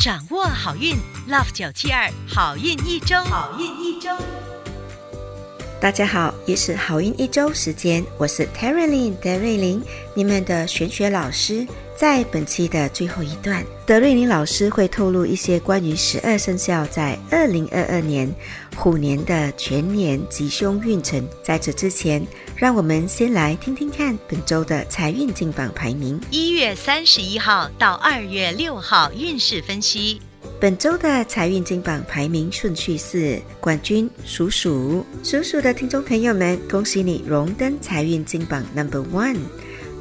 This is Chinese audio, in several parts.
掌握好运，Love 九七二好运一周，好运一周。大家好，也是好运一周时间，我是 Terry Lin 德瑞琳，你们的玄学老师。在本期的最后一段，德瑞琳老师会透露一些关于十二生肖在二零二二年虎年的全年吉凶运程。在这之前，让我们先来听听看本周的财运金榜排名。一月三十一号到二月六号运势分析。本周的财运金榜排名顺序是：冠军属鼠，属鼠的听众朋友们，恭喜你荣登财运金榜 Number One。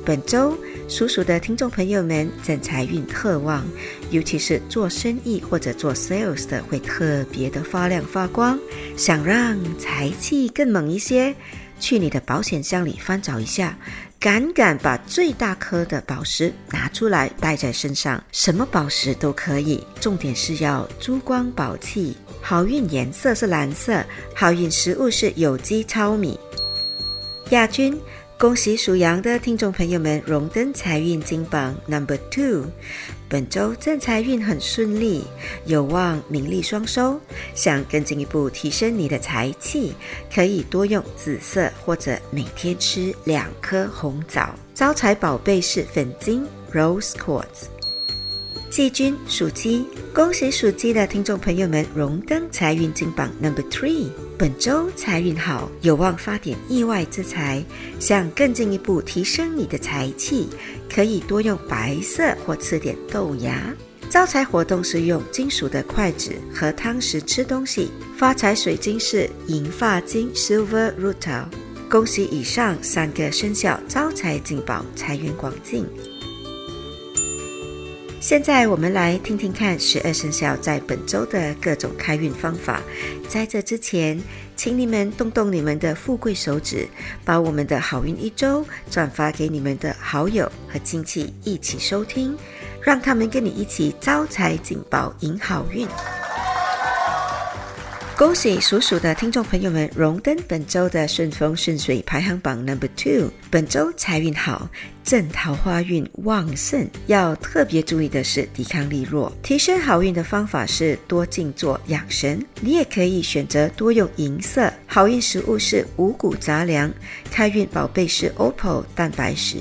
本周属鼠的听众朋友们，正财运特旺，尤其是做生意或者做 sales 的，会特别的发亮发光。想让财气更猛一些，去你的保险箱里翻找一下。敢敢把最大颗的宝石拿出来戴在身上，什么宝石都可以，重点是要珠光宝气。好运颜色是蓝色，好运食物是有机糙米。亚军，恭喜属羊的听众朋友们荣登财运金榜 Number Two。本周正财运很顺利，有望名利双收。想更进一步提升你的财气，可以多用紫色，或者每天吃两颗红枣。招财宝贝是粉晶 Rose Quartz。季军属鸡，恭喜属鸡的听众朋友们荣登财运金榜 Number Three。本周财运好，有望发点意外之财。想更进一步提升你的财气，可以多用白色或吃点豆芽。招财活动是用金属的筷子和汤匙吃东西。发财水晶是银发晶 Silver Rutil。恭喜以上三个生肖招财进宝，财源广进。现在我们来听听看十二生肖在本周的各种开运方法。在这之前，请你们动动你们的富贵手指，把我们的好运一周转发给你们的好友和亲戚一起收听，让他们跟你一起招财进宝，迎好运。恭喜属鼠的听众朋友们荣登本周的顺风顺水排行榜 Number Two。本周财运好，正桃花运旺盛。要特别注意的是抵抗力弱。提升好运的方法是多静坐养神。你也可以选择多用银色。好运食物是五谷杂粮。开运宝贝是 OPPO 蛋白石。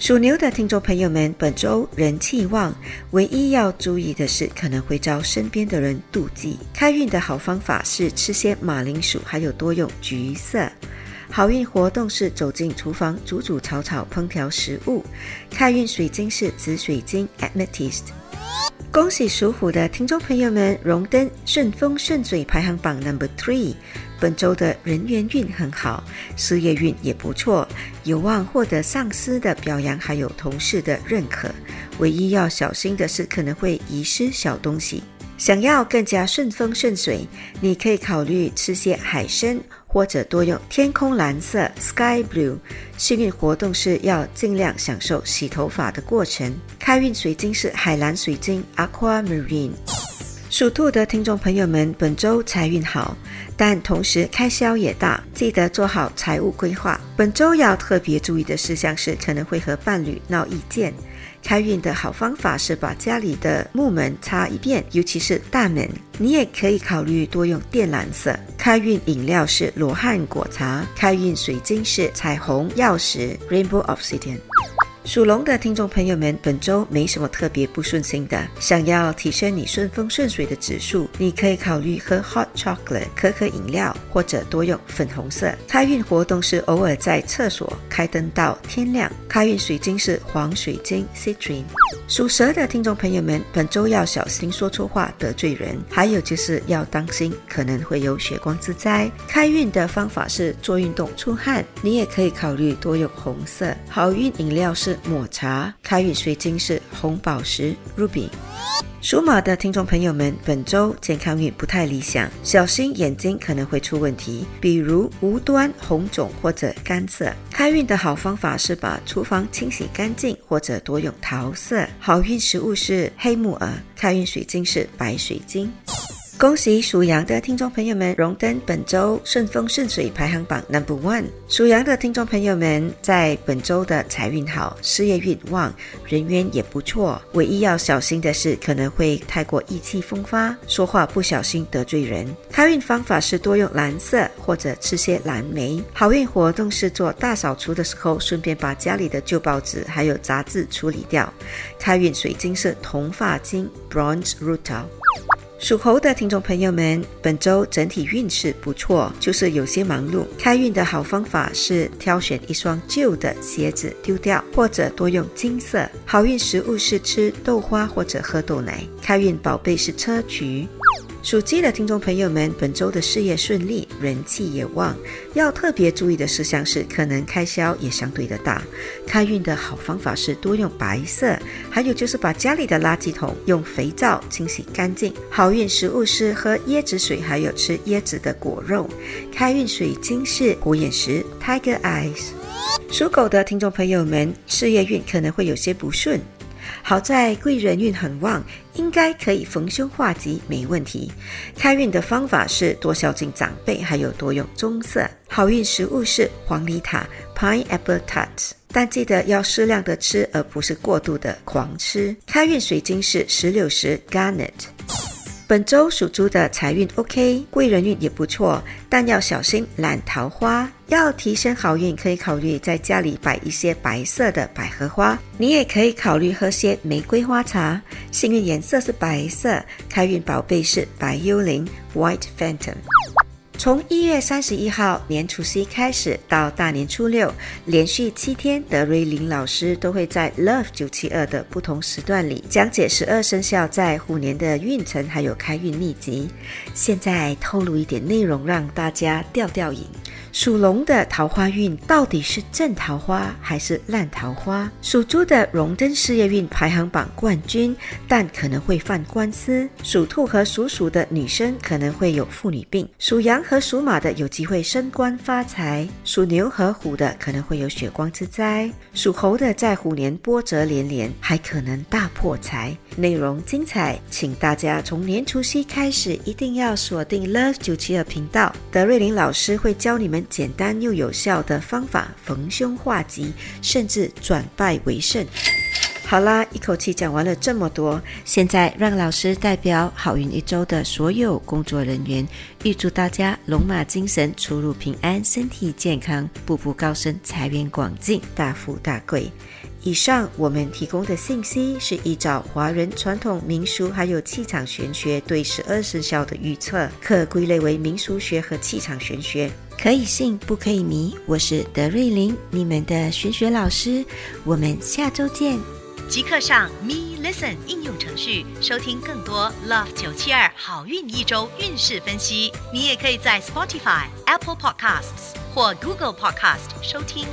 属牛的听众朋友们，本周人气旺，唯一要注意的是，可能会遭身边的人妒忌。开运的好方法是吃些马铃薯，还有多用橘色。好运活动是走进厨房煮煮炒炒烹调食物。开运水晶是紫水晶 Amethyst。恭喜属虎的听众朋友们荣登顺风顺水排行榜 Number Three。本周的人缘运很好，事业运也不错，有望获得上司的表扬，还有同事的认可。唯一要小心的是，可能会遗失小东西。想要更加顺风顺水，你可以考虑吃些海参，或者多用天空蓝色 （Sky Blue）。幸运活动是要尽量享受洗头发的过程。开运水晶是海蓝水晶 （Aquamarine）。属兔的听众朋友们，本周财运好，但同时开销也大，记得做好财务规划。本周要特别注意的事项是，可能会和伴侣闹意见。开运的好方法是把家里的木门擦一遍，尤其是大门。你也可以考虑多用靛蓝色。开运饮料是罗汉果茶。开运水晶是彩虹钥匙 （Rainbow Obsidian）。属龙的听众朋友们，本周没什么特别不顺心的。想要提升你顺风顺水的指数，你可以考虑喝 hot chocolate 可可饮料，或者多用粉红色。开运活动是偶尔在厕所开灯到天亮。开运水晶是黄水晶 citrine。属蛇的听众朋友们，本周要小心说错话得罪人，还有就是要当心可能会有血光之灾。开运的方法是做运动出汗，你也可以考虑多用红色。好运饮料是。抹茶，开运水晶是红宝石 Ruby。属马的听众朋友们，本周健康运不太理想，小心眼睛可能会出问题，比如无端红肿或者干涩。开运的好方法是把厨房清洗干净，或者多用桃色。好运食物是黑木耳，开运水晶是白水晶。恭喜属羊的听众朋友们荣登本周顺风顺水排行榜 Number One。属羊的听众朋友们在本周的财运好，事业运旺，人缘也不错。唯一要小心的是可能会太过意气风发，说话不小心得罪人。开运方法是多用蓝色或者吃些蓝莓。好运活动是做大扫除的时候，顺便把家里的旧报纸还有杂志处理掉。开运水晶是铜发晶 Bronze Rutil。属猴的听众朋友们，本周整体运势不错，就是有些忙碌。开运的好方法是挑选一双旧的鞋子丢掉，或者多用金色。好运食物是吃豆花或者喝豆奶。开运宝贝是车菊。属鸡的听众朋友们，本周的事业顺利，人气也旺。要特别注意的事项是，可能开销也相对的大。开运的好方法是多用白色，还有就是把家里的垃圾桶用肥皂清洗干净。好运食物是喝椰子水，还有吃椰子的果肉。开运水晶是虎眼石 （Tiger Eyes）。属狗的听众朋友们，事业运可能会有些不顺。好在贵人运很旺，应该可以逢凶化吉，没问题。开运的方法是多孝敬长辈，还有多用棕色。好运食物是黄梨塔 （Pineapple Tart），但记得要适量的吃，而不是过度的狂吃。开运水晶是石榴石 （Garnet）。本周属猪的财运 OK，贵人运也不错，但要小心懒桃花。要提升好运，可以考虑在家里摆一些白色的百合花。你也可以考虑喝些玫瑰花茶。幸运颜色是白色，开运宝贝是白幽灵 （White Phantom）。从一月三十一号年除夕开始到大年初六，连续七天，德瑞琳老师都会在 Love 九七二的不同时段里讲解十二生肖在虎年的运程，还有开运秘籍。现在透露一点内容，让大家吊吊瘾。属龙的桃花运到底是正桃花还是烂桃花？属猪的荣登事业运排行榜冠军，但可能会犯官司。属兔和属鼠的女生可能会有妇女病。属羊和属马的有机会升官发财。属牛和虎的可能会有血光之灾。属猴的在虎年波折连连，还可能大破财。内容精彩，请大家从年除夕开始一定要锁定 Love 九七二频道，德瑞琳老师会教你们简单又有效的方法，逢凶化吉，甚至转败为胜。好啦，一口气讲完了这么多，现在让老师代表好运一周的所有工作人员，预祝大家龙马精神，出入平安，身体健康，步步高升，财源广进，大富大贵。以上我们提供的信息是依照华人传统民俗还有气场玄学对十二生肖的预测，可归类为民俗学和气场玄学，可以信不可以迷。我是德瑞琳，你们的玄学老师，我们下周见。即刻上 Me Listen 应用程序收听更多 Love 九七二好运一周运势分析。你也可以在 Spotify、Apple Podcasts 或 Google Podcast 收听。